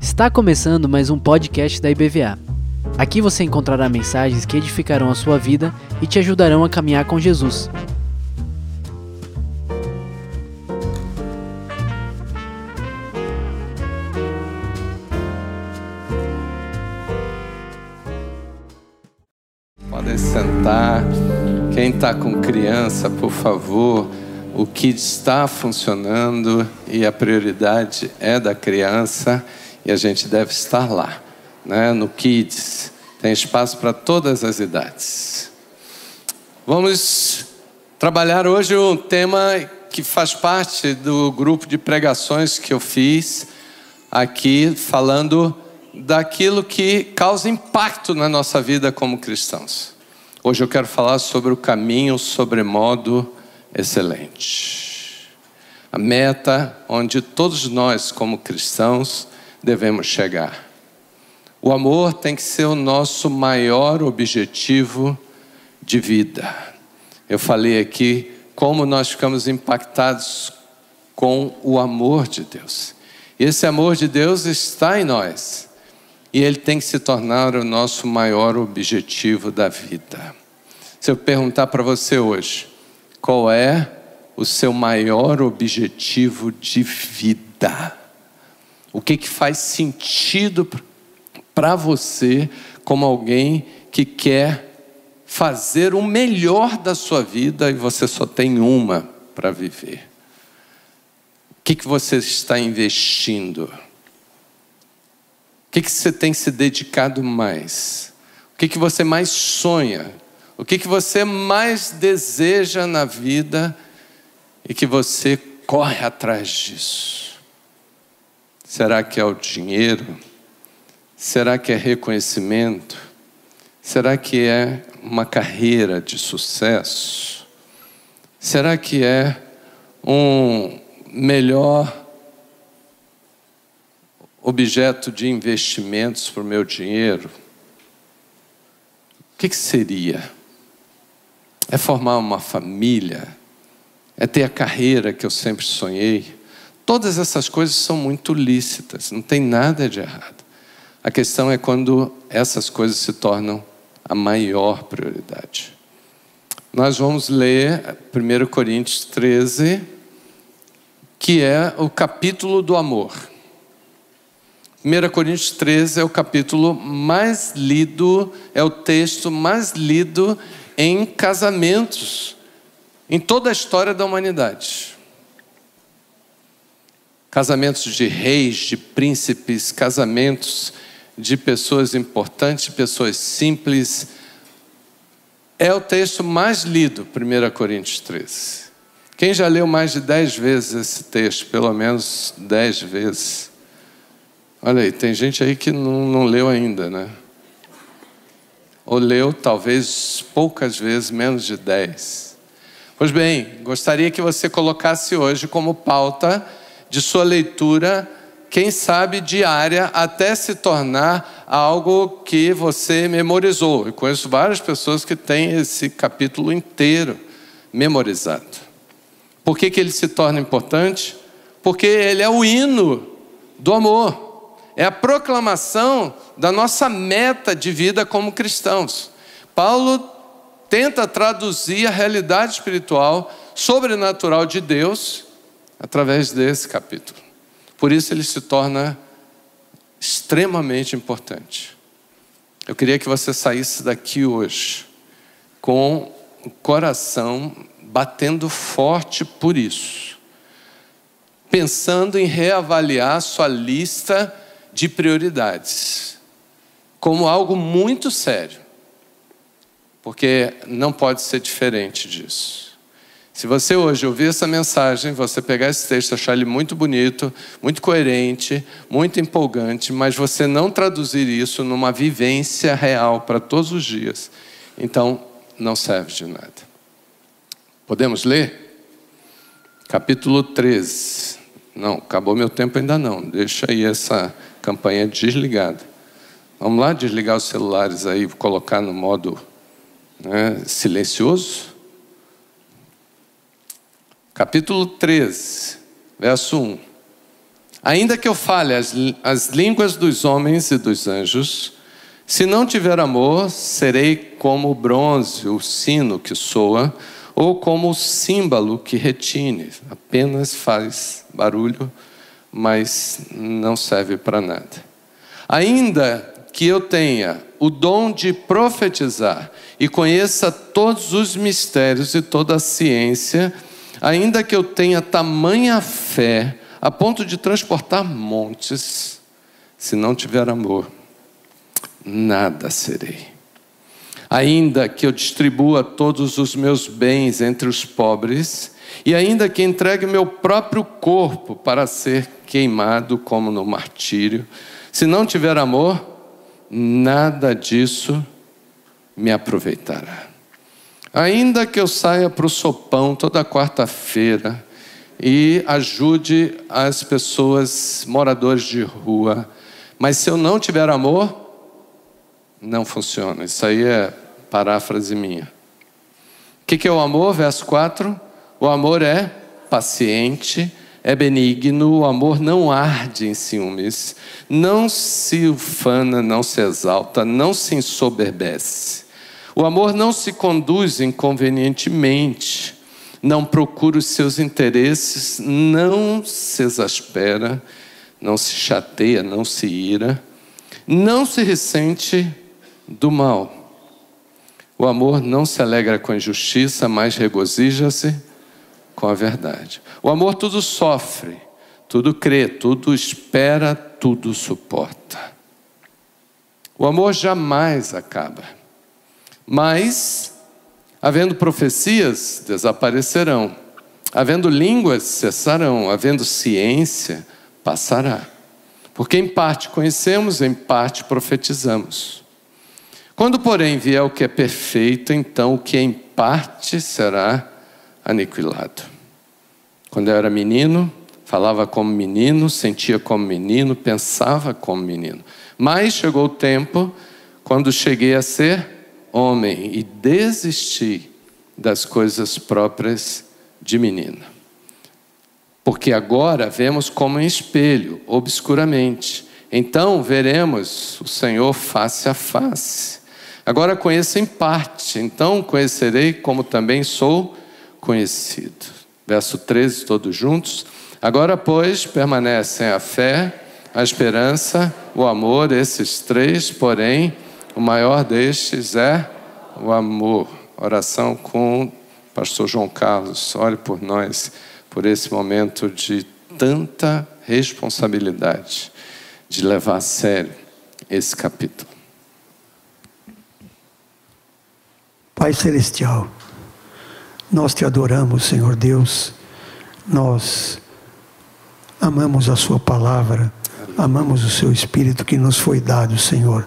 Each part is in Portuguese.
Está começando mais um podcast da IBVA. Aqui você encontrará mensagens que edificarão a sua vida e te ajudarão a caminhar com Jesus. Podem sentar. Quem está com criança, por favor, o que está funcionando e a prioridade é da criança e a gente deve estar lá, né? no Kids. Tem espaço para todas as idades. Vamos trabalhar hoje um tema que faz parte do grupo de pregações que eu fiz aqui, falando daquilo que causa impacto na nossa vida como cristãos. Hoje eu quero falar sobre o caminho sobremodo excelente. A meta onde todos nós, como cristãos, devemos chegar. O amor tem que ser o nosso maior objetivo de vida. Eu falei aqui como nós ficamos impactados com o amor de Deus. Esse amor de Deus está em nós. E ele tem que se tornar o nosso maior objetivo da vida. Se eu perguntar para você hoje, qual é o seu maior objetivo de vida? O que, que faz sentido para você como alguém que quer fazer o melhor da sua vida e você só tem uma para viver? O que, que você está investindo? O que, que você tem se dedicado mais? O que, que você mais sonha? O que, que você mais deseja na vida e que você corre atrás disso? Será que é o dinheiro? Será que é reconhecimento? Será que é uma carreira de sucesso? Será que é um melhor objeto de investimentos para o meu dinheiro? O que, que seria? É formar uma família? É ter a carreira que eu sempre sonhei? Todas essas coisas são muito lícitas, não tem nada de errado. A questão é quando essas coisas se tornam a maior prioridade. Nós vamos ler 1 Coríntios 13, que é o capítulo do amor. 1 Coríntios 13 é o capítulo mais lido, é o texto mais lido em casamentos, em toda a história da humanidade casamentos de reis, de príncipes, casamentos de pessoas importantes, pessoas simples. É o texto mais lido, 1 Coríntios 13. Quem já leu mais de dez vezes esse texto, pelo menos dez vezes? Olha aí, tem gente aí que não, não leu ainda, né? Ou leu talvez poucas vezes, menos de dez. Pois bem, gostaria que você colocasse hoje como pauta de sua leitura, quem sabe diária, até se tornar algo que você memorizou. Eu conheço várias pessoas que têm esse capítulo inteiro memorizado. Por que, que ele se torna importante? Porque ele é o hino do amor, é a proclamação da nossa meta de vida como cristãos. Paulo tenta traduzir a realidade espiritual sobrenatural de Deus através desse capítulo. Por isso ele se torna extremamente importante. Eu queria que você saísse daqui hoje com o coração batendo forte por isso, pensando em reavaliar sua lista de prioridades como algo muito sério, porque não pode ser diferente disso. Se você hoje ouvir essa mensagem, você pegar esse texto, achar ele muito bonito, muito coerente, muito empolgante, mas você não traduzir isso numa vivência real para todos os dias, então não serve de nada. Podemos ler? Capítulo 13. Não, acabou meu tempo ainda não. Deixa aí essa campanha desligada. Vamos lá desligar os celulares aí, colocar no modo né, silencioso capítulo 13. verso 1. Ainda que eu fale as, as línguas dos homens e dos anjos, se não tiver amor, serei como o bronze, o sino que soa, ou como o símbolo que retine, apenas faz barulho, mas não serve para nada. Ainda que eu tenha o dom de profetizar e conheça todos os mistérios e toda a ciência, ainda que eu tenha tamanha fé a ponto de transportar montes, se não tiver amor, nada serei. Ainda que eu distribua todos os meus bens entre os pobres, e ainda que entregue meu próprio corpo para ser queimado como no martírio, se não tiver amor, nada disso me aproveitará. Ainda que eu saia para o sopão toda quarta-feira e ajude as pessoas moradores de rua, mas se eu não tiver amor, não funciona. Isso aí é paráfrase minha. O que, que é o amor? Verso 4. O amor é paciente, é benigno, o amor não arde em ciúmes, não se ufana, não se exalta, não se ensoberbece. O amor não se conduz inconvenientemente, não procura os seus interesses, não se exaspera, não se chateia, não se ira, não se ressente do mal. O amor não se alegra com a injustiça, mas regozija-se com a verdade. O amor tudo sofre, tudo crê, tudo espera, tudo suporta. O amor jamais acaba. Mas, havendo profecias, desaparecerão. Havendo línguas, cessarão. Havendo ciência, passará. Porque em parte conhecemos, em parte profetizamos. Quando, porém, vier o que é perfeito, então o que em parte será aniquilado. Quando eu era menino, falava como menino, sentia como menino, pensava como menino. Mas chegou o tempo quando cheguei a ser homem e desisti das coisas próprias de menina. Porque agora vemos como em espelho, obscuramente. Então veremos o Senhor face a face. Agora conheço em parte, então conhecerei como também sou conhecido. Verso 13, todos juntos. Agora, pois, permanecem a fé, a esperança, o amor, esses três, porém, o maior destes é o amor. Oração com o pastor João Carlos. Ore por nós, por esse momento de tanta responsabilidade de levar a sério esse capítulo. Pai Celestial, nós te adoramos, Senhor Deus. Nós amamos a Sua palavra, amamos o Seu Espírito que nos foi dado, Senhor.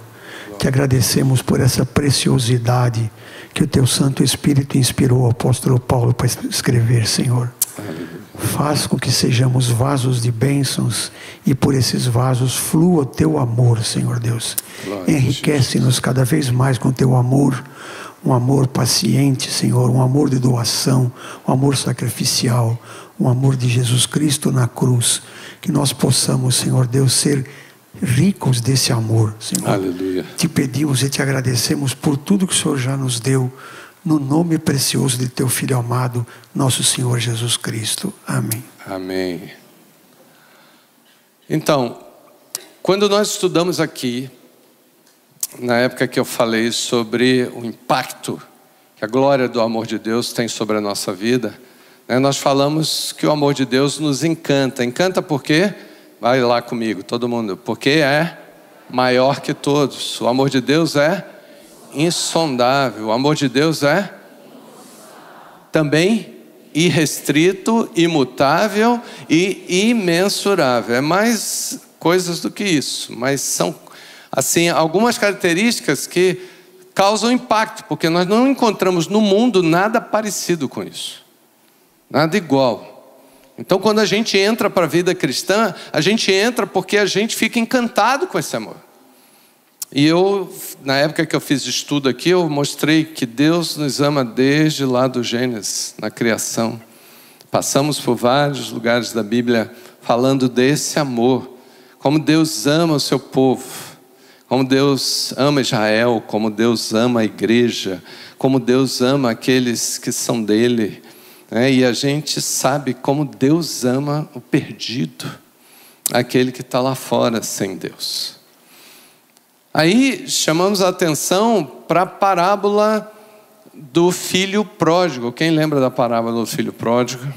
Te agradecemos por essa preciosidade que o Teu Santo Espírito inspirou o apóstolo Paulo para escrever, Senhor. Faz com que sejamos vasos de bênçãos e por esses vasos flua o Teu amor, Senhor Deus. Enriquece-nos cada vez mais com Teu amor um amor paciente, Senhor, um amor de doação, um amor sacrificial, um amor de Jesus Cristo na cruz. Que nós possamos, Senhor Deus, ser ricos desse amor, Senhor. Aleluia. Te pedimos e te agradecemos por tudo que o Senhor já nos deu, no nome precioso de teu Filho amado, nosso Senhor Jesus Cristo. Amém. Amém. Então, quando nós estudamos aqui na época que eu falei sobre o impacto que a glória do amor de Deus tem sobre a nossa vida, né, nós falamos que o amor de Deus nos encanta. Encanta por quê? Vai lá comigo, todo mundo. Porque é maior que todos. O amor de Deus é insondável. O amor de Deus é também irrestrito, imutável e imensurável. É mais coisas do que isso, mas são assim algumas características que causam impacto, porque nós não encontramos no mundo nada parecido com isso. Nada igual. Então, quando a gente entra para a vida cristã, a gente entra porque a gente fica encantado com esse amor. E eu, na época que eu fiz estudo aqui, eu mostrei que Deus nos ama desde lá do Gênesis, na criação. Passamos por vários lugares da Bíblia falando desse amor, como Deus ama o seu povo, como Deus ama Israel, como Deus ama a igreja, como Deus ama aqueles que são dele. Né? E a gente sabe como Deus ama o perdido, aquele que está lá fora sem Deus. Aí chamamos a atenção para a parábola do filho pródigo. Quem lembra da parábola do filho pródigo?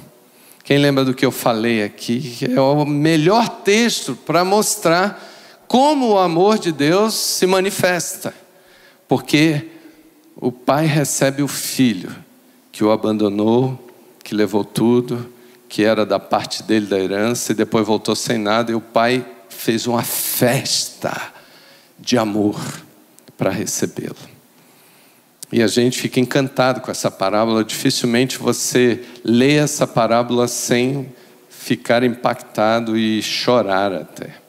Quem lembra do que eu falei aqui? É o melhor texto para mostrar como o amor de Deus se manifesta. Porque o pai recebe o filho que o abandonou, que levou tudo, que era da parte dele da herança e depois voltou sem nada, e o pai fez uma festa de amor para recebê-lo. E a gente fica encantado com essa parábola. Dificilmente você lê essa parábola sem ficar impactado e chorar até.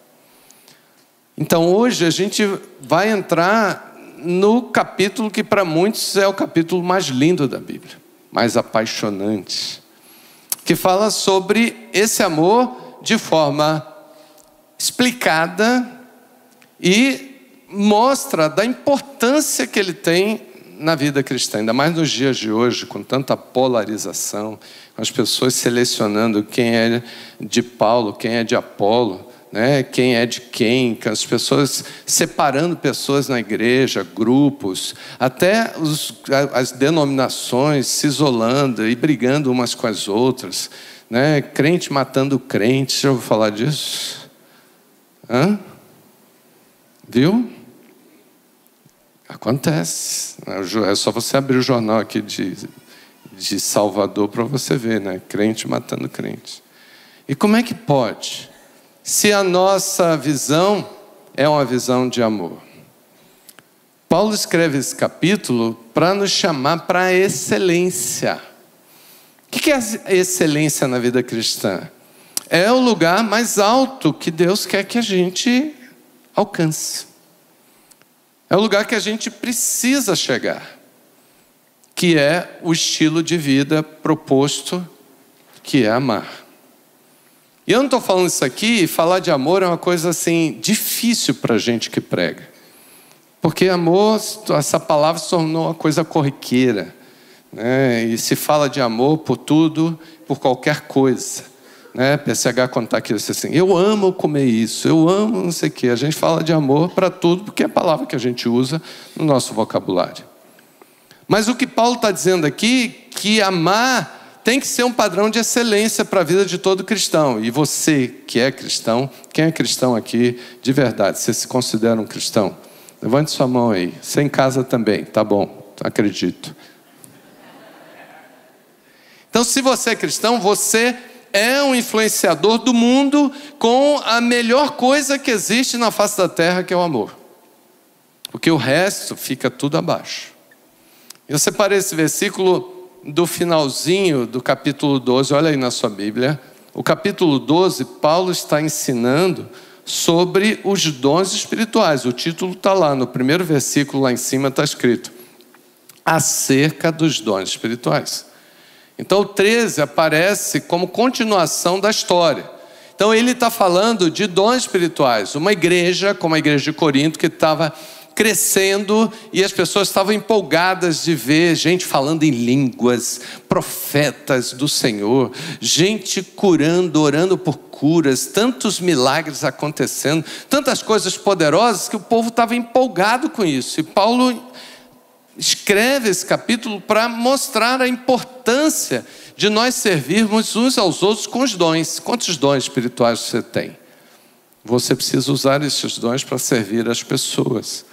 Então hoje a gente vai entrar no capítulo que para muitos é o capítulo mais lindo da Bíblia, mais apaixonante, que fala sobre esse amor de forma explicada e mostra da importância que ele tem na vida cristã, ainda mais nos dias de hoje, com tanta polarização, as pessoas selecionando quem é de Paulo, quem é de Apolo, né? quem é de quem, as pessoas separando pessoas na igreja, grupos, até os, as denominações se isolando e brigando umas com as outras, né? crente matando crente, já ouviu falar disso? Hã? Viu? Acontece. É só você abrir o jornal aqui de, de Salvador para você ver, né? Crente matando crente. E como é que pode? Se a nossa visão é uma visão de amor. Paulo escreve esse capítulo para nos chamar para a excelência. O que é excelência na vida cristã? É o lugar mais alto que Deus quer que a gente alcance. É o lugar que a gente precisa chegar, que é o estilo de vida proposto, que é amar. E eu não estou falando isso aqui, falar de amor é uma coisa assim difícil para gente que prega. Porque amor, essa palavra se tornou uma coisa corriqueira. Né? E se fala de amor por tudo, por qualquer coisa né? PSH contar aqui assim, eu amo comer isso, eu amo não sei o quê. A gente fala de amor para tudo, porque é a palavra que a gente usa no nosso vocabulário. Mas o que Paulo está dizendo aqui, que amar tem que ser um padrão de excelência para a vida de todo cristão. E você que é cristão, quem é cristão aqui de verdade? Você se considera um cristão? Levante sua mão aí. Você em casa também, tá bom, acredito. Então, se você é cristão, você é um influenciador do mundo com a melhor coisa que existe na face da terra, que é o amor. Porque o resto fica tudo abaixo. Eu separei esse versículo do finalzinho do capítulo 12, olha aí na sua Bíblia. O capítulo 12, Paulo está ensinando sobre os dons espirituais. O título está lá, no primeiro versículo lá em cima está escrito: acerca dos dons espirituais. Então o 13 aparece como continuação da história. Então ele está falando de dons espirituais. Uma igreja, como a igreja de Corinto, que estava crescendo e as pessoas estavam empolgadas de ver gente falando em línguas, profetas do Senhor, gente curando, orando por curas, tantos milagres acontecendo, tantas coisas poderosas que o povo estava empolgado com isso. E Paulo escreve esse capítulo para mostrar a importância de nós servirmos uns aos outros com os dons. Quantos dons espirituais você tem? Você precisa usar esses dons para servir as pessoas.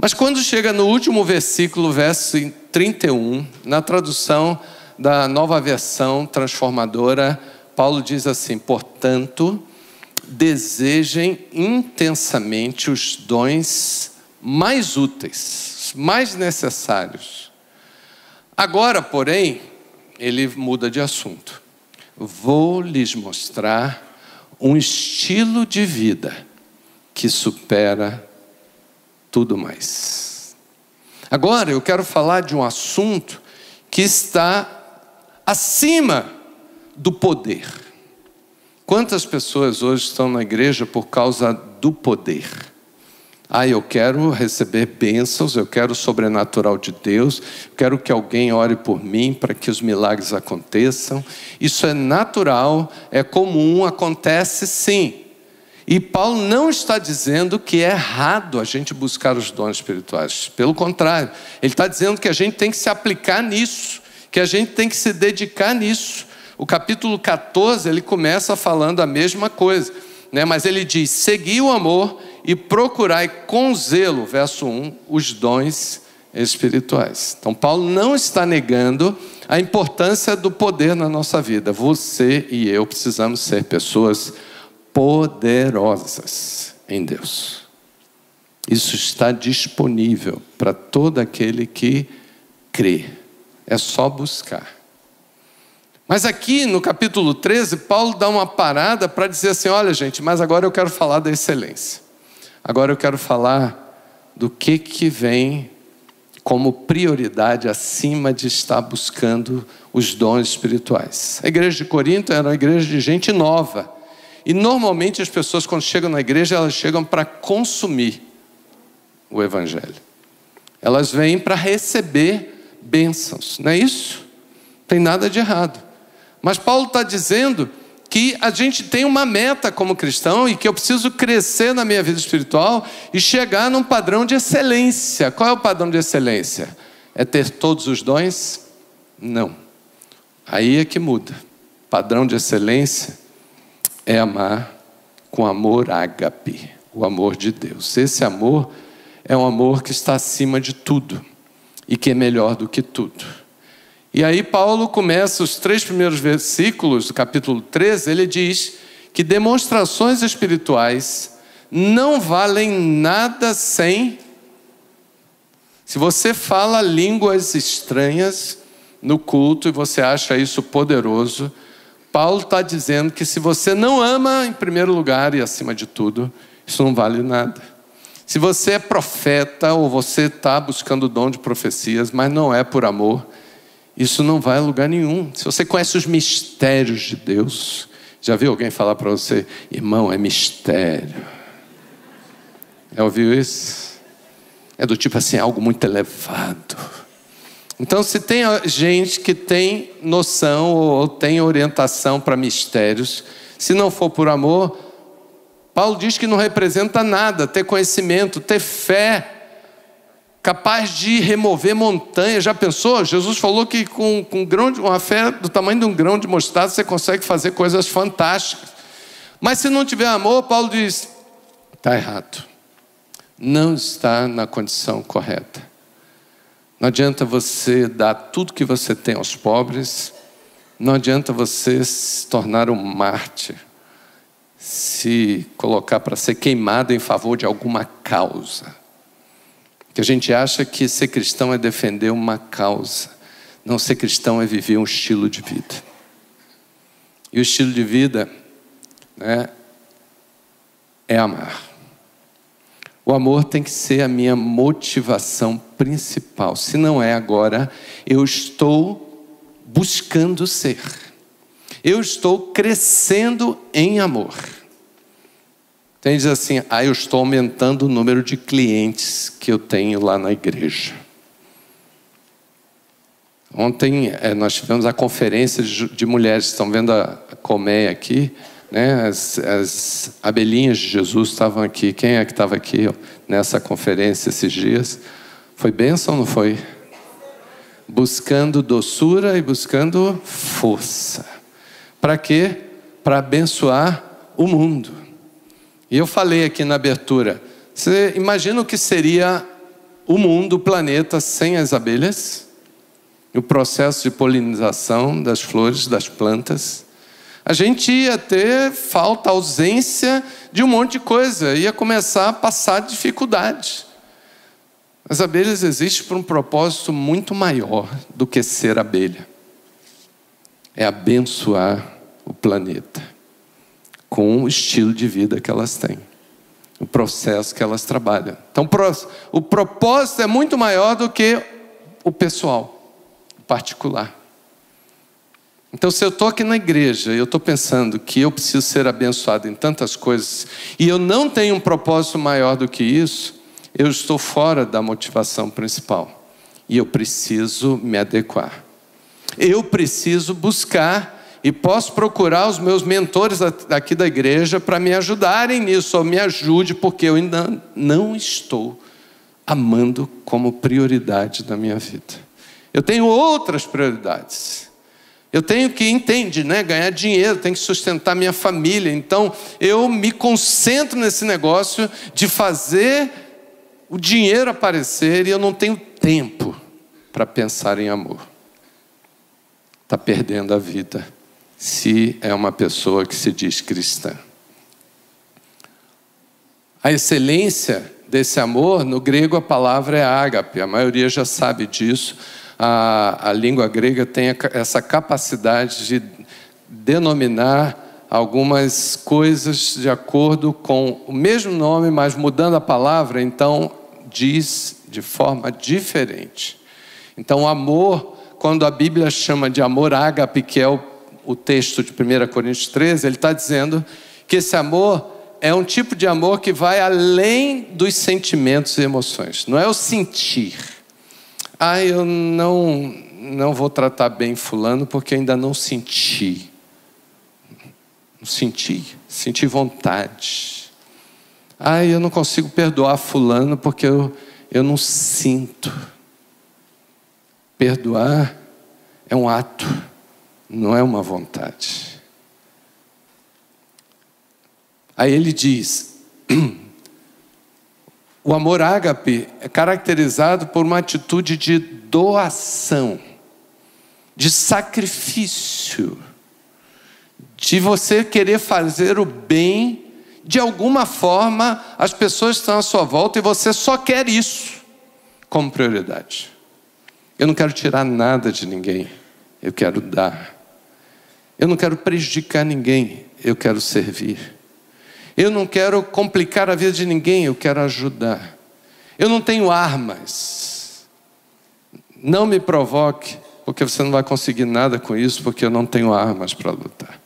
Mas quando chega no último versículo, verso 31, na tradução da nova versão transformadora, Paulo diz assim: portanto, desejem intensamente os dons mais úteis mais necessários. Agora, porém, ele muda de assunto. Vou lhes mostrar um estilo de vida que supera tudo mais. Agora eu quero falar de um assunto que está acima do poder. Quantas pessoas hoje estão na igreja por causa do poder? Ah, eu quero receber bênçãos, eu quero o sobrenatural de Deus, quero que alguém ore por mim para que os milagres aconteçam. Isso é natural, é comum, acontece sim. E Paulo não está dizendo que é errado a gente buscar os dons espirituais. Pelo contrário, ele está dizendo que a gente tem que se aplicar nisso, que a gente tem que se dedicar nisso. O capítulo 14 ele começa falando a mesma coisa, né? mas ele diz: segui o amor e procurai com zelo, verso 1, os dons espirituais. Então, Paulo não está negando a importância do poder na nossa vida. Você e eu precisamos ser pessoas poderosas em Deus. Isso está disponível para todo aquele que crê. É só buscar. Mas aqui no capítulo 13, Paulo dá uma parada para dizer assim: olha, gente, mas agora eu quero falar da excelência. Agora eu quero falar do que, que vem como prioridade acima de estar buscando os dons espirituais. A igreja de Corinto era uma igreja de gente nova. E normalmente as pessoas, quando chegam na igreja, elas chegam para consumir o Evangelho. Elas vêm para receber bênçãos, não é isso? Tem nada de errado. Mas Paulo está dizendo que a gente tem uma meta como cristão e que eu preciso crescer na minha vida espiritual e chegar num padrão de excelência. Qual é o padrão de excelência? É ter todos os dons? Não. Aí é que muda. Padrão de excelência é amar com amor ágape, o amor de Deus. Esse amor é um amor que está acima de tudo e que é melhor do que tudo. E aí Paulo começa os três primeiros versículos do capítulo 13, ele diz que demonstrações espirituais não valem nada sem se você fala línguas estranhas no culto e você acha isso poderoso, Paulo está dizendo que se você não ama em primeiro lugar e acima de tudo, isso não vale nada. Se você é profeta ou você está buscando o dom de profecias, mas não é por amor, isso não vai a lugar nenhum. Se você conhece os mistérios de Deus, já viu alguém falar para você, irmão, é mistério? Já ouviu isso? É do tipo assim, algo muito elevado. Então, se tem gente que tem noção ou tem orientação para mistérios, se não for por amor, Paulo diz que não representa nada ter conhecimento, ter fé, capaz de remover montanhas. Já pensou? Jesus falou que com, com grão de, uma fé do tamanho de um grão de mostarda você consegue fazer coisas fantásticas. Mas se não tiver amor, Paulo diz: está errado. Não está na condição correta. Não adianta você dar tudo que você tem aos pobres, não adianta você se tornar um mártir, se colocar para ser queimado em favor de alguma causa. Que a gente acha que ser cristão é defender uma causa, não ser cristão é viver um estilo de vida. E o estilo de vida né, é amar. O amor tem que ser a minha motivação principal. Se não é agora, eu estou buscando ser. Eu estou crescendo em amor. Tem diz assim: ah, eu estou aumentando o número de clientes que eu tenho lá na igreja. Ontem é, nós tivemos a conferência de, de mulheres, estão vendo a, a colmeia aqui. Né? As, as, abelhinhas de Jesus estavam aqui. Quem é que estava aqui ó, nessa conferência esses dias? Foi bênção não foi? Buscando doçura e buscando força. Para quê? Para abençoar o mundo. E eu falei aqui na abertura. Você imagina o que seria o mundo, o planeta, sem as abelhas? O processo de polinização das flores, das plantas a gente ia ter falta, ausência de um monte de coisa, ia começar a passar dificuldade. As abelhas existem por um propósito muito maior do que ser abelha. É abençoar o planeta com o estilo de vida que elas têm, o processo que elas trabalham. Então, o propósito é muito maior do que o pessoal, o particular. Então, se eu estou aqui na igreja e eu estou pensando que eu preciso ser abençoado em tantas coisas e eu não tenho um propósito maior do que isso, eu estou fora da motivação principal e eu preciso me adequar. Eu preciso buscar e posso procurar os meus mentores aqui da igreja para me ajudarem nisso, ou me ajude, porque eu ainda não estou amando como prioridade da minha vida. Eu tenho outras prioridades. Eu tenho que, entende, né? ganhar dinheiro, tenho que sustentar minha família. Então, eu me concentro nesse negócio de fazer o dinheiro aparecer e eu não tenho tempo para pensar em amor. Está perdendo a vida se é uma pessoa que se diz cristã. A excelência desse amor, no grego a palavra é ágape, a maioria já sabe disso a, a língua grega tem essa capacidade de denominar algumas coisas de acordo com o mesmo nome, mas mudando a palavra, então diz de forma diferente. Então, amor, quando a Bíblia chama de amor ágape, que é o, o texto de 1 Coríntios 13, ele está dizendo que esse amor é um tipo de amor que vai além dos sentimentos e emoções, não é o sentir ah, eu não, não vou tratar bem Fulano porque ainda não senti. Não senti, senti vontade. Ah, eu não consigo perdoar Fulano porque eu, eu não sinto. Perdoar é um ato, não é uma vontade. Aí ele diz: O amor ágape é caracterizado por uma atitude de doação, de sacrifício, de você querer fazer o bem, de alguma forma as pessoas estão à sua volta e você só quer isso como prioridade. Eu não quero tirar nada de ninguém, eu quero dar. Eu não quero prejudicar ninguém, eu quero servir. Eu não quero complicar a vida de ninguém, eu quero ajudar. Eu não tenho armas. Não me provoque, porque você não vai conseguir nada com isso, porque eu não tenho armas para lutar.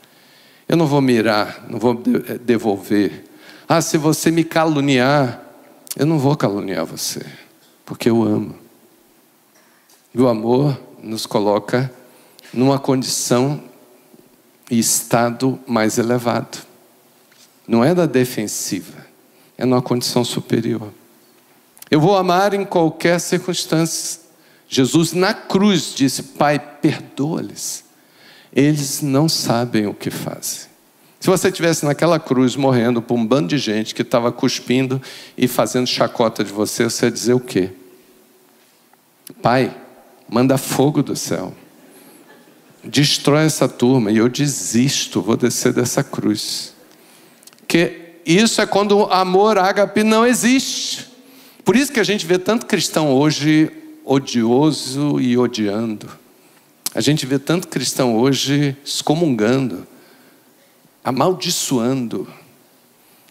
Eu não vou mirar, não vou eh, devolver. Ah, se você me caluniar, eu não vou caluniar você, porque eu amo. E o amor nos coloca numa condição e estado mais elevado. Não é da defensiva, é numa condição superior. Eu vou amar em qualquer circunstância. Jesus na cruz disse: Pai, perdoa-lhes. Eles não sabem o que fazem. Se você estivesse naquela cruz morrendo por um bando de gente que estava cuspindo e fazendo chacota de você, você ia dizer o quê? Pai, manda fogo do céu. Destrói essa turma e eu desisto, vou descer dessa cruz. Porque isso é quando o amor ágape não existe. Por isso que a gente vê tanto cristão hoje odioso e odiando. A gente vê tanto cristão hoje excomungando, amaldiçoando.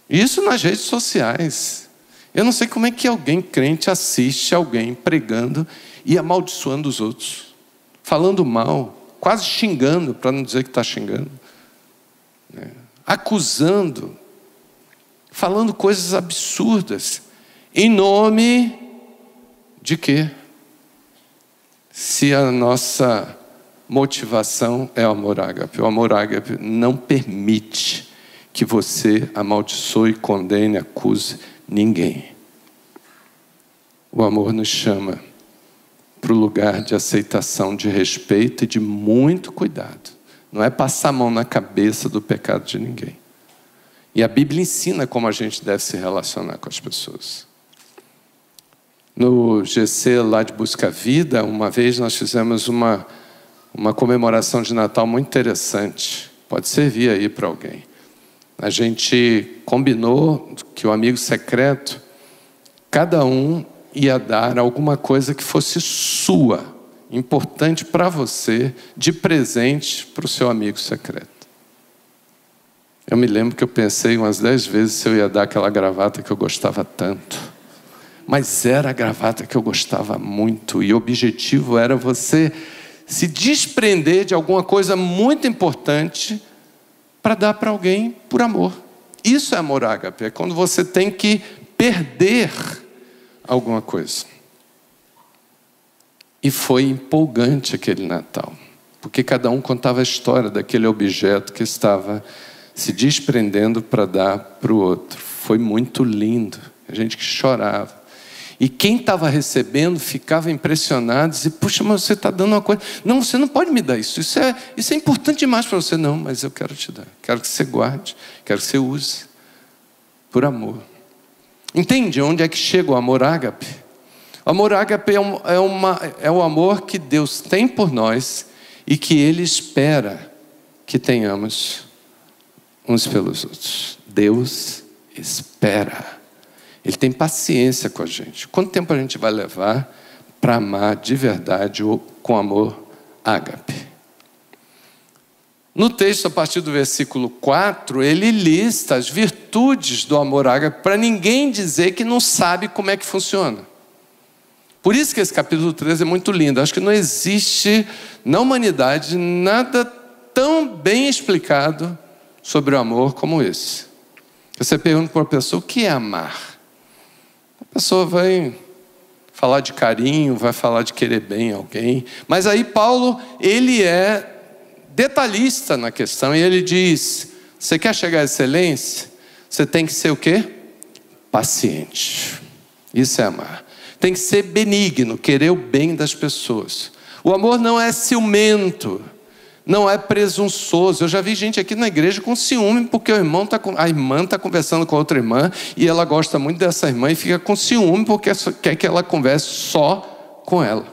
Isso nas redes sociais. Eu não sei como é que alguém crente assiste alguém pregando e amaldiçoando os outros, falando mal, quase xingando, para não dizer que está xingando, né? acusando, falando coisas absurdas. Em nome de quê? Se a nossa motivação é o amor ágape. O amor ágape não permite que você amaldiçoe, condene, acuse ninguém. O amor nos chama para o lugar de aceitação, de respeito e de muito cuidado. Não é passar a mão na cabeça do pecado de ninguém. E a Bíblia ensina como a gente deve se relacionar com as pessoas. No GC lá de Busca Vida, uma vez nós fizemos uma, uma comemoração de Natal muito interessante. Pode servir aí para alguém. A gente combinou que o amigo secreto, cada um ia dar alguma coisa que fosse sua, importante para você, de presente para o seu amigo secreto. Eu me lembro que eu pensei umas dez vezes se eu ia dar aquela gravata que eu gostava tanto. Mas era a gravata que eu gostava muito, e o objetivo era você se desprender de alguma coisa muito importante para dar para alguém por amor. Isso é amor ágape, é quando você tem que perder alguma coisa. E foi empolgante aquele Natal, porque cada um contava a história daquele objeto que estava se desprendendo para dar para o outro. Foi muito lindo, a gente que chorava. E quem estava recebendo ficava impressionado, dizia, puxa, mas você está dando uma coisa. Não, você não pode me dar isso. Isso é, isso é importante demais para você. Não, mas eu quero te dar. Quero que você guarde, quero que você use. Por amor. Entende onde é que chega o amor ágape? O amor ágape é, é, uma, é o amor que Deus tem por nós e que Ele espera que tenhamos uns pelos outros. Deus espera. Ele tem paciência com a gente. Quanto tempo a gente vai levar para amar de verdade ou com amor ágape? No texto, a partir do versículo 4, ele lista as virtudes do amor ágape para ninguém dizer que não sabe como é que funciona. Por isso que esse capítulo 13 é muito lindo. Acho que não existe na humanidade nada tão bem explicado sobre o amor como esse. Você pergunta para uma pessoa o que é amar. A pessoa vai falar de carinho, vai falar de querer bem alguém. Mas aí Paulo, ele é detalhista na questão e ele diz: você quer chegar à excelência? Você tem que ser o quê? Paciente. Isso é amar. Tem que ser benigno, querer o bem das pessoas. O amor não é ciumento não é presunçoso. Eu já vi gente aqui na igreja com ciúme porque o irmão tá, a irmã está conversando com a outra irmã e ela gosta muito dessa irmã e fica com ciúme porque quer que ela converse só com ela.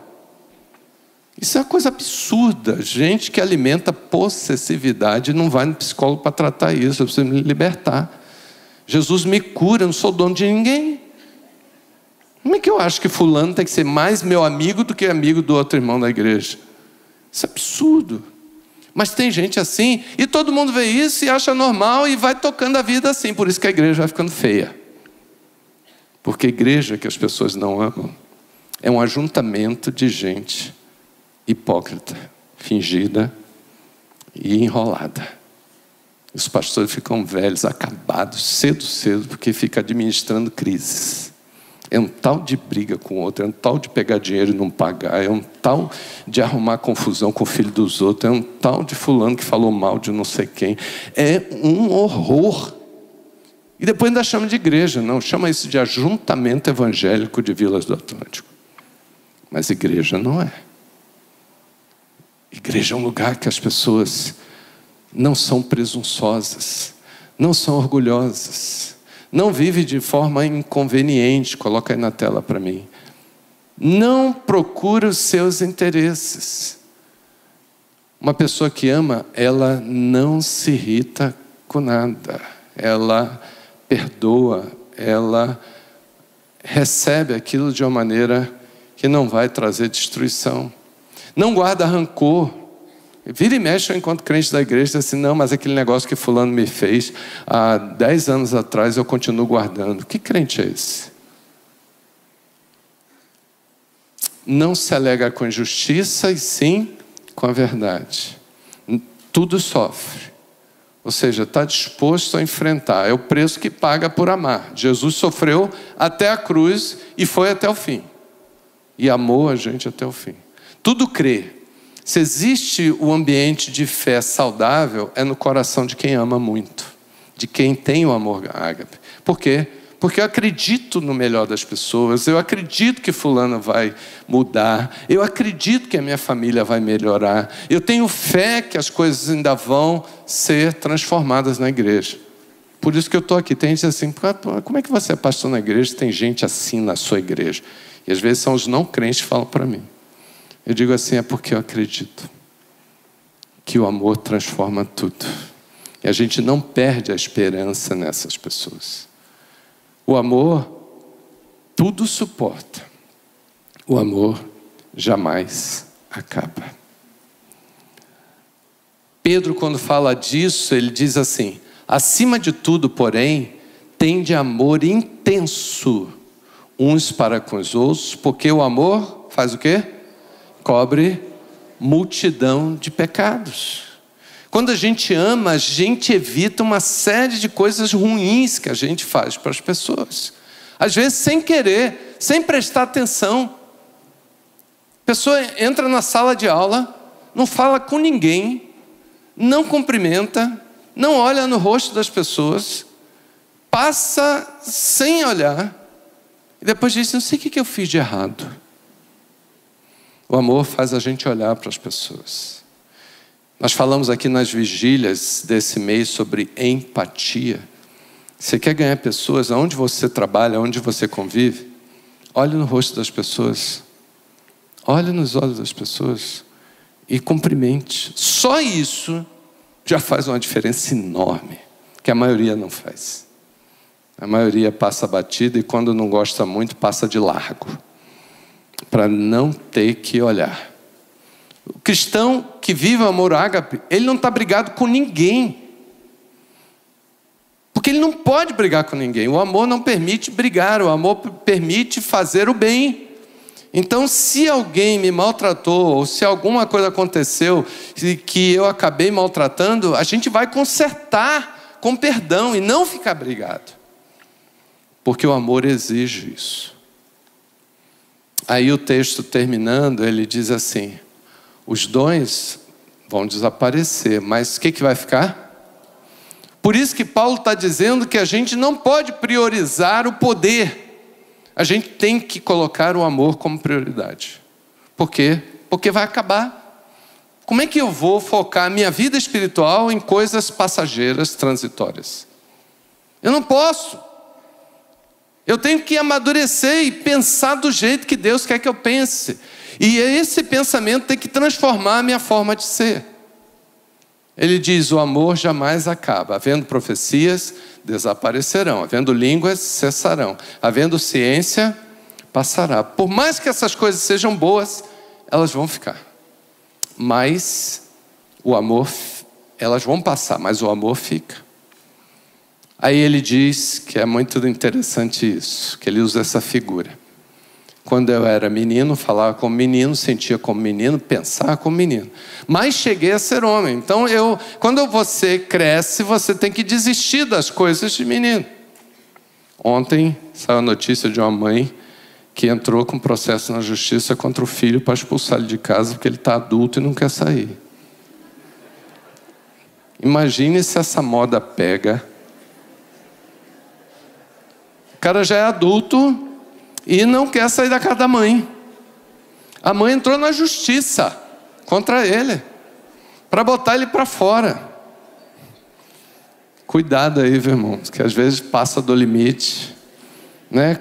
Isso é uma coisa absurda. Gente que alimenta possessividade não vai no psicólogo para tratar isso. Eu preciso me libertar. Jesus me cura, eu não sou dono de ninguém. Como é que eu acho que fulano tem que ser mais meu amigo do que amigo do outro irmão da igreja? Isso é absurdo. Mas tem gente assim, e todo mundo vê isso e acha normal e vai tocando a vida assim. Por isso que a igreja vai ficando feia. Porque a igreja que as pessoas não amam é um ajuntamento de gente hipócrita, fingida e enrolada. Os pastores ficam velhos, acabados, cedo, cedo, porque fica administrando crises. É um tal de briga com o outro, é um tal de pegar dinheiro e não pagar, é um tal de arrumar confusão com o filho dos outros, é um tal de fulano que falou mal de não sei quem. É um horror. E depois ainda chama de igreja, não, chama isso de ajuntamento evangélico de Vilas do Atlântico. Mas igreja não é. Igreja é um lugar que as pessoas não são presunçosas, não são orgulhosas não vive de forma inconveniente, coloca aí na tela para mim. Não procura os seus interesses. Uma pessoa que ama, ela não se irrita com nada. Ela perdoa, ela recebe aquilo de uma maneira que não vai trazer destruição. Não guarda rancor, Vira e mexe, eu encontro crente da igreja assim, não, mas aquele negócio que fulano me fez há dez anos atrás eu continuo guardando. Que crente é esse? Não se alega com injustiça e sim com a verdade. Tudo sofre. Ou seja, está disposto a enfrentar. É o preço que paga por amar. Jesus sofreu até a cruz e foi até o fim. E amou a gente até o fim. Tudo crê, se existe o ambiente de fé saudável, é no coração de quem ama muito, de quem tem o amor ágape. Por quê? Porque eu acredito no melhor das pessoas, eu acredito que fulano vai mudar, eu acredito que a minha família vai melhorar, eu tenho fé que as coisas ainda vão ser transformadas na igreja. Por isso que eu estou aqui. Tem gente assim, como é que você é pastor na igreja? Tem gente assim na sua igreja. E às vezes são os não crentes que falam para mim. Eu digo assim, é porque eu acredito que o amor transforma tudo. E a gente não perde a esperança nessas pessoas. O amor tudo suporta. O amor jamais acaba. Pedro, quando fala disso, ele diz assim: acima de tudo, porém, tende amor intenso uns para com os outros, porque o amor faz o quê? Cobre multidão de pecados. Quando a gente ama, a gente evita uma série de coisas ruins que a gente faz para as pessoas. Às vezes sem querer, sem prestar atenção. A pessoa entra na sala de aula, não fala com ninguém, não cumprimenta, não olha no rosto das pessoas, passa sem olhar, e depois diz: Não sei o que eu fiz de errado. O amor faz a gente olhar para as pessoas. Nós falamos aqui nas vigílias desse mês sobre empatia. Você quer ganhar pessoas aonde você trabalha, aonde você convive? Olhe no rosto das pessoas. Olhe nos olhos das pessoas e cumprimente. Só isso já faz uma diferença enorme, que a maioria não faz. A maioria passa batida e quando não gosta muito, passa de largo, para não ter que olhar. O cristão que vive o amor ágape, ele não está brigado com ninguém. Porque ele não pode brigar com ninguém. O amor não permite brigar, o amor permite fazer o bem. Então, se alguém me maltratou, ou se alguma coisa aconteceu que eu acabei maltratando, a gente vai consertar com perdão e não ficar brigado. Porque o amor exige isso. Aí o texto terminando, ele diz assim: os dons vão desaparecer, mas o que, que vai ficar? Por isso que Paulo está dizendo que a gente não pode priorizar o poder, a gente tem que colocar o amor como prioridade. Por quê? Porque vai acabar. Como é que eu vou focar minha vida espiritual em coisas passageiras, transitórias? Eu não posso. Eu tenho que amadurecer e pensar do jeito que Deus quer que eu pense. E esse pensamento tem que transformar a minha forma de ser. Ele diz: o amor jamais acaba. Havendo profecias, desaparecerão. Havendo línguas, cessarão. Havendo ciência, passará. Por mais que essas coisas sejam boas, elas vão ficar. Mas o amor, elas vão passar, mas o amor fica. Aí ele diz que é muito interessante isso, que ele usa essa figura. Quando eu era menino, falava como menino, sentia como menino, pensava como menino. Mas cheguei a ser homem. Então, eu, quando você cresce, você tem que desistir das coisas de menino. Ontem saiu a notícia de uma mãe que entrou com processo na justiça contra o filho para expulsar ele de casa porque ele está adulto e não quer sair. Imagine se essa moda pega. Cara já é adulto, e não quer sair da casa da mãe. A mãe entrou na justiça contra ele, para botar ele para fora. Cuidado aí, viu, irmãos, que às vezes passa do limite, né?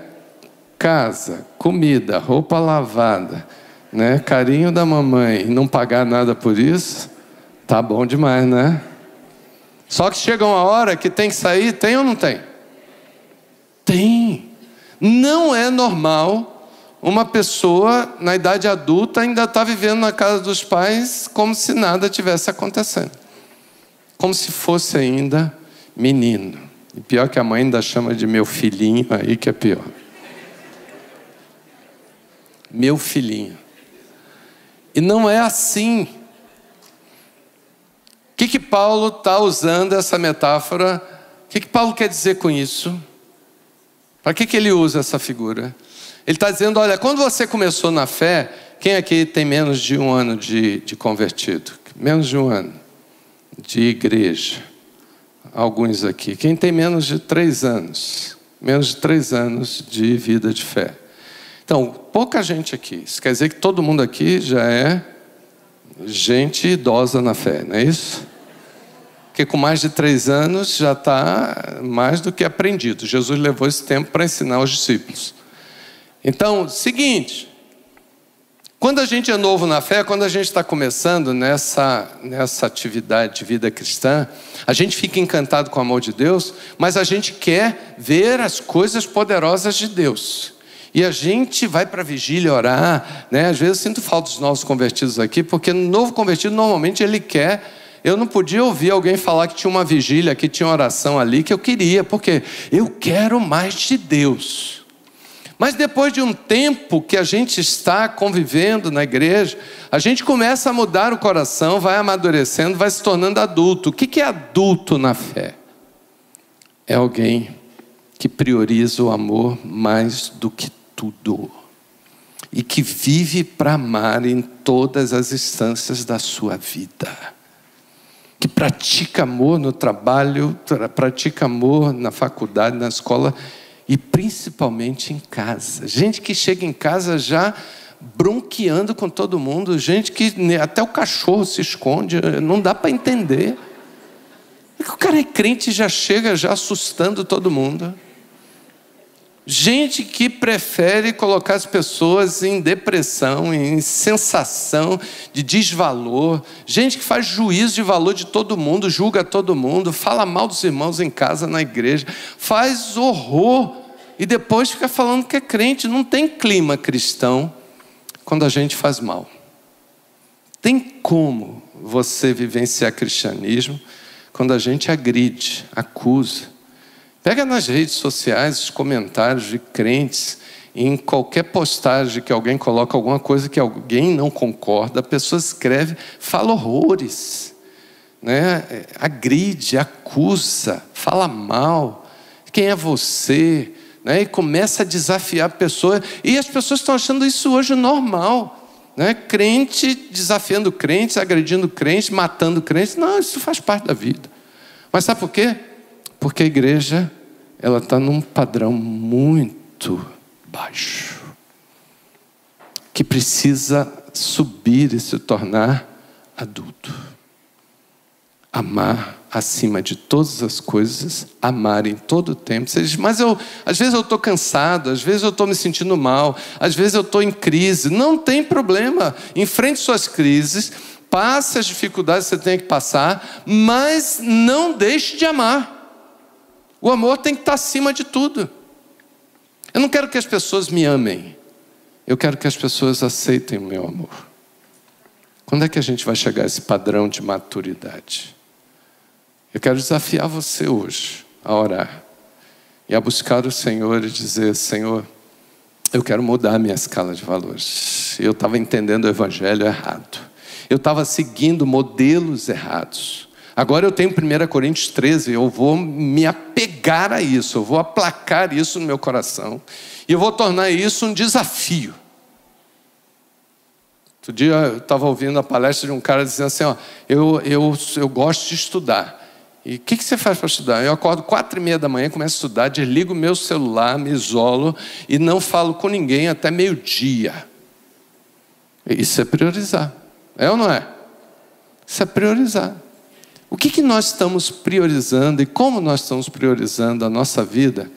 Casa, comida, roupa lavada, né? Carinho da mamãe, e não pagar nada por isso, tá bom demais, né? Só que chega uma hora que tem que sair, tem ou não tem? Tem. Não é normal uma pessoa na idade adulta ainda estar tá vivendo na casa dos pais como se nada tivesse acontecendo. Como se fosse ainda menino. E pior que a mãe ainda chama de meu filhinho, aí que é pior. Meu filhinho. E não é assim. O que, que Paulo está usando essa metáfora? O que, que Paulo quer dizer com isso? Para que, que ele usa essa figura? Ele está dizendo: olha, quando você começou na fé, quem aqui tem menos de um ano de, de convertido? Menos de um ano de igreja. Alguns aqui. Quem tem menos de três anos? Menos de três anos de vida de fé. Então, pouca gente aqui. Isso quer dizer que todo mundo aqui já é gente idosa na fé, não é isso? Porque com mais de três anos já está mais do que aprendido. Jesus levou esse tempo para ensinar os discípulos. Então, seguinte, quando a gente é novo na fé, quando a gente está começando nessa, nessa atividade de vida cristã, a gente fica encantado com o amor de Deus, mas a gente quer ver as coisas poderosas de Deus. E a gente vai para a vigília orar, né? Às vezes eu sinto falta dos novos convertidos aqui, porque no novo convertido normalmente ele quer eu não podia ouvir alguém falar que tinha uma vigília, que tinha oração ali, que eu queria, porque eu quero mais de Deus. Mas depois de um tempo que a gente está convivendo na igreja, a gente começa a mudar o coração, vai amadurecendo, vai se tornando adulto. O que é adulto na fé? É alguém que prioriza o amor mais do que tudo e que vive para amar em todas as instâncias da sua vida. Que pratica amor no trabalho, pratica amor na faculdade, na escola e principalmente em casa. Gente que chega em casa já bronqueando com todo mundo, gente que até o cachorro se esconde, não dá para entender. O cara é crente e já chega já assustando todo mundo. Gente que prefere colocar as pessoas em depressão, em sensação de desvalor. Gente que faz juízo de valor de todo mundo, julga todo mundo, fala mal dos irmãos em casa, na igreja, faz horror e depois fica falando que é crente. Não tem clima cristão quando a gente faz mal. Tem como você vivenciar cristianismo quando a gente agride, acusa Pega nas redes sociais os comentários de crentes, em qualquer postagem que alguém coloca alguma coisa que alguém não concorda, a pessoa escreve, fala horrores, né? agride, acusa, fala mal. Quem é você? Né? E começa a desafiar a pessoa. E as pessoas estão achando isso hoje normal. Né? Crente desafiando crentes, agredindo crentes, matando crentes. Não, isso faz parte da vida. Mas sabe por quê? Porque a igreja ela está num padrão muito baixo, que precisa subir e se tornar adulto. Amar acima de todas as coisas, amar em todo o tempo. Você diz, mas eu, às vezes eu estou cansado, às vezes eu estou me sentindo mal, às vezes eu estou em crise. Não tem problema. Enfrente suas crises, passe as dificuldades que você tem que passar, mas não deixe de amar. O amor tem que estar acima de tudo. Eu não quero que as pessoas me amem. Eu quero que as pessoas aceitem o meu amor. Quando é que a gente vai chegar a esse padrão de maturidade? Eu quero desafiar você hoje a orar e a buscar o Senhor e dizer: Senhor, eu quero mudar a minha escala de valores. Eu estava entendendo o Evangelho errado. Eu estava seguindo modelos errados. Agora eu tenho 1 Coríntios 13, eu vou me apegar a isso, eu vou aplacar isso no meu coração e eu vou tornar isso um desafio. Outro dia eu estava ouvindo a palestra de um cara dizendo assim: ó, eu, eu, eu gosto de estudar. E o que, que você faz para estudar? Eu acordo quatro e meia da manhã, começo a estudar, desligo o meu celular, me isolo e não falo com ninguém até meio-dia. Isso é priorizar. É ou não é? Isso é priorizar. O que, que nós estamos priorizando e como nós estamos priorizando a nossa vida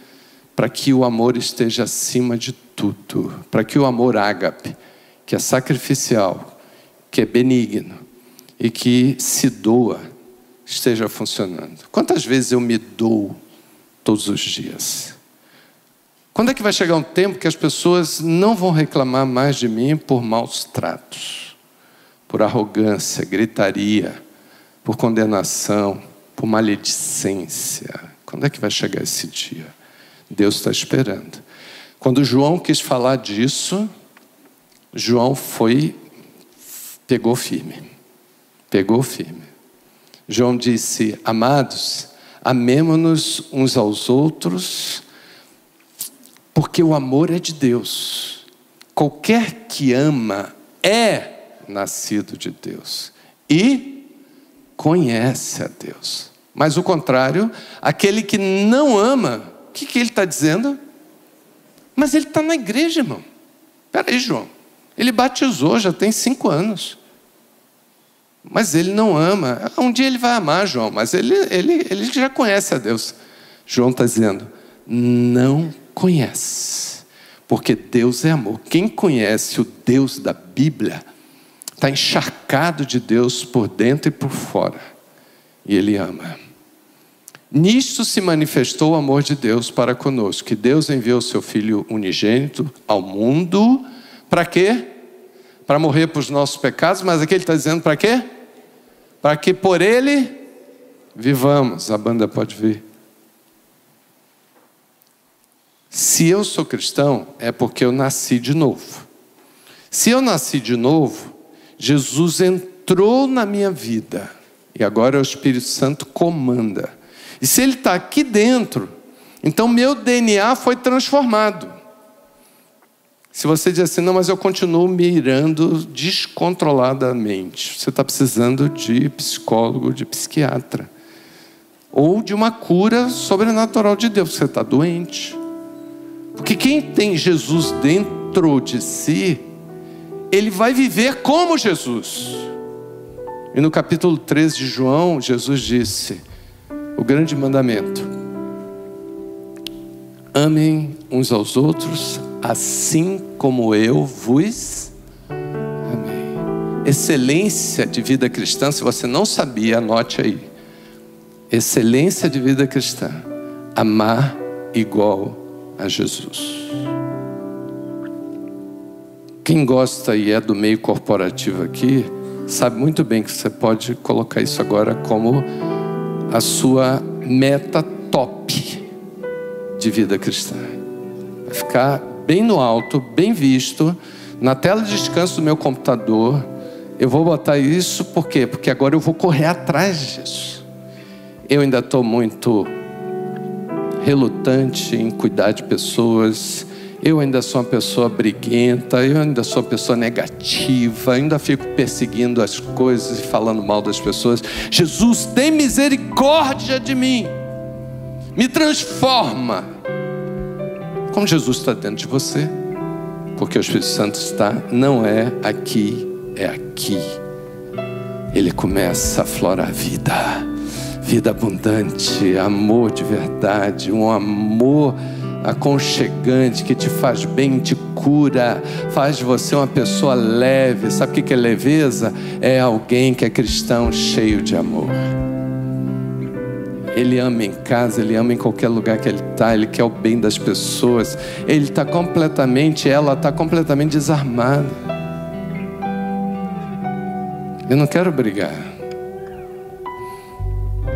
para que o amor esteja acima de tudo? Para que o amor ágape, que é sacrificial, que é benigno e que se doa, esteja funcionando. Quantas vezes eu me dou todos os dias? Quando é que vai chegar um tempo que as pessoas não vão reclamar mais de mim por maus tratos, por arrogância, gritaria? Por condenação, por maledicência. Quando é que vai chegar esse dia? Deus está esperando. Quando João quis falar disso, João foi, pegou firme. Pegou firme. João disse: Amados, amemo-nos uns aos outros, porque o amor é de Deus. Qualquer que ama é nascido de Deus. E conhece a Deus. Mas o contrário, aquele que não ama, o que, que ele está dizendo? Mas ele está na igreja, irmão. Espera aí, João. Ele batizou, já tem cinco anos. Mas ele não ama. Um dia ele vai amar, João, mas ele, ele, ele já conhece a Deus. João está dizendo: não conhece, porque Deus é amor. Quem conhece o Deus da Bíblia está encharcado de Deus por dentro e por fora. E Ele ama. Nisto se manifestou o amor de Deus para conosco, que Deus enviou seu Filho unigênito ao mundo, para quê? Para morrer por os nossos pecados, mas aqui ele está dizendo para quê? Para que por ele vivamos. A banda pode vir. Se eu sou cristão, é porque eu nasci de novo. Se eu nasci de novo, Jesus entrou na minha vida e agora o Espírito Santo comanda. E se ele está aqui dentro, então meu DNA foi transformado. Se você diz assim, não, mas eu continuo mirando descontroladamente, você está precisando de psicólogo, de psiquiatra. Ou de uma cura sobrenatural de Deus, você está doente. Porque quem tem Jesus dentro de si, ele vai viver como Jesus. E no capítulo 13 de João, Jesus disse: o grande mandamento: amem uns aos outros, assim como eu vos amei. Excelência de vida cristã, se você não sabia, anote aí. Excelência de vida cristã, amar igual a Jesus. Quem gosta e é do meio corporativo aqui, sabe muito bem que você pode colocar isso agora como a sua meta top de vida cristã. Vai ficar bem no alto, bem visto, na tela de descanso do meu computador. Eu vou botar isso por quê? Porque agora eu vou correr atrás disso. Eu ainda estou muito relutante em cuidar de pessoas. Eu ainda sou uma pessoa briguenta, eu ainda sou uma pessoa negativa, ainda fico perseguindo as coisas e falando mal das pessoas. Jesus, tem misericórdia de mim, me transforma. Como Jesus está dentro de você, porque o Espírito Santo está, não é aqui, é aqui. Ele começa a florar a vida vida abundante, amor de verdade, um amor aconchegante que te faz bem, te cura, faz de você uma pessoa leve. Sabe o que é leveza? É alguém que é cristão cheio de amor. Ele ama em casa, ele ama em qualquer lugar que ele está, ele quer o bem das pessoas. Ele está completamente, ela está completamente desarmada. Eu não quero brigar.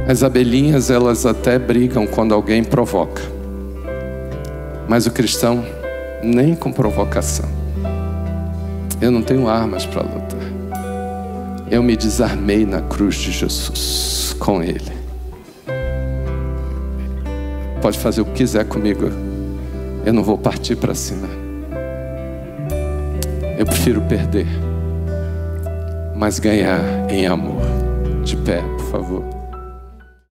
As abelhinhas, elas até brigam quando alguém provoca. Mas o cristão, nem com provocação. Eu não tenho armas para lutar. Eu me desarmei na cruz de Jesus com Ele. Pode fazer o que quiser comigo. Eu não vou partir para cima. Eu prefiro perder, mas ganhar em amor. De pé, por favor.